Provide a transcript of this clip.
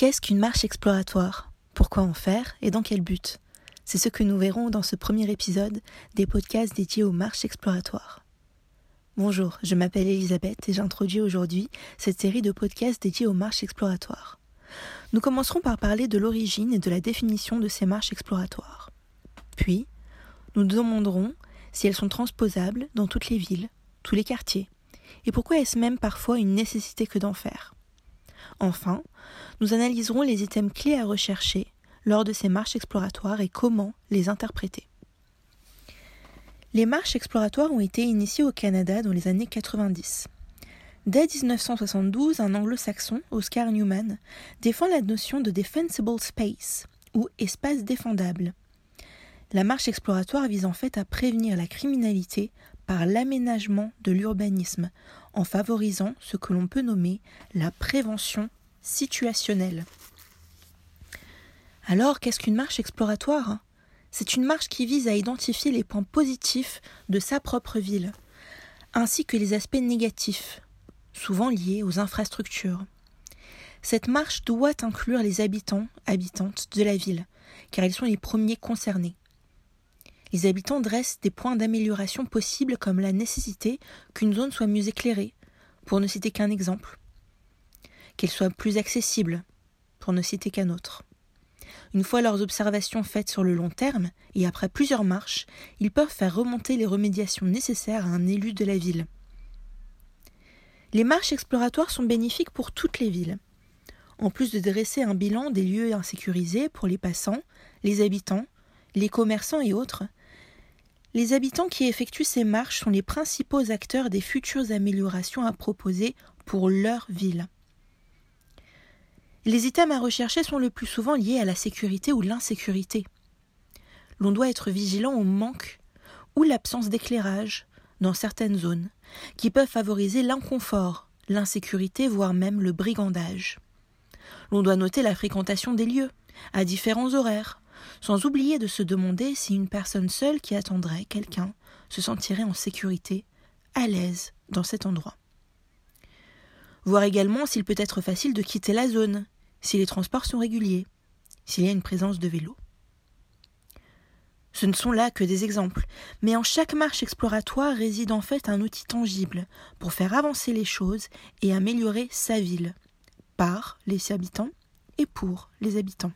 Qu'est-ce qu'une marche exploratoire? Pourquoi en faire et dans quel but? C'est ce que nous verrons dans ce premier épisode des podcasts dédiés aux marches exploratoires. Bonjour, je m'appelle Elisabeth et j'introduis aujourd'hui cette série de podcasts dédiés aux marches exploratoires. Nous commencerons par parler de l'origine et de la définition de ces marches exploratoires. Puis, nous nous demanderons si elles sont transposables dans toutes les villes, tous les quartiers, et pourquoi est-ce même parfois une nécessité que d'en faire. Enfin, nous analyserons les items clés à rechercher lors de ces marches exploratoires et comment les interpréter. Les marches exploratoires ont été initiées au Canada dans les années 90. Dès 1972, un anglo-saxon, Oscar Newman, défend la notion de defensible space, ou espace défendable. La marche exploratoire vise en fait à prévenir la criminalité par l'aménagement de l'urbanisme, en favorisant ce que l'on peut nommer la prévention situationnelle. Alors, qu'est-ce qu'une marche exploratoire? C'est une marche qui vise à identifier les points positifs de sa propre ville, ainsi que les aspects négatifs, souvent liés aux infrastructures. Cette marche doit inclure les habitants, habitantes de la ville, car ils sont les premiers concernés. Les habitants dressent des points d'amélioration possibles comme la nécessité qu'une zone soit mieux éclairée, pour ne citer qu'un exemple, qu'elle soit plus accessible, pour ne citer qu'un autre. Une fois leurs observations faites sur le long terme, et après plusieurs marches, ils peuvent faire remonter les remédiations nécessaires à un élu de la ville. Les marches exploratoires sont bénéfiques pour toutes les villes. En plus de dresser un bilan des lieux insécurisés pour les passants, les habitants, les commerçants et autres, les habitants qui effectuent ces marches sont les principaux acteurs des futures améliorations à proposer pour leur ville. Les items à rechercher sont le plus souvent liés à la sécurité ou l'insécurité. L'on doit être vigilant au manque ou l'absence d'éclairage dans certaines zones, qui peuvent favoriser l'inconfort, l'insécurité, voire même le brigandage. L'on doit noter la fréquentation des lieux, à différents horaires, sans oublier de se demander si une personne seule qui attendrait quelqu'un se sentirait en sécurité, à l'aise dans cet endroit. Voir également s'il peut être facile de quitter la zone, si les transports sont réguliers, s'il y a une présence de vélo. Ce ne sont là que des exemples, mais en chaque marche exploratoire réside en fait un outil tangible pour faire avancer les choses et améliorer sa ville, par les habitants et pour les habitants.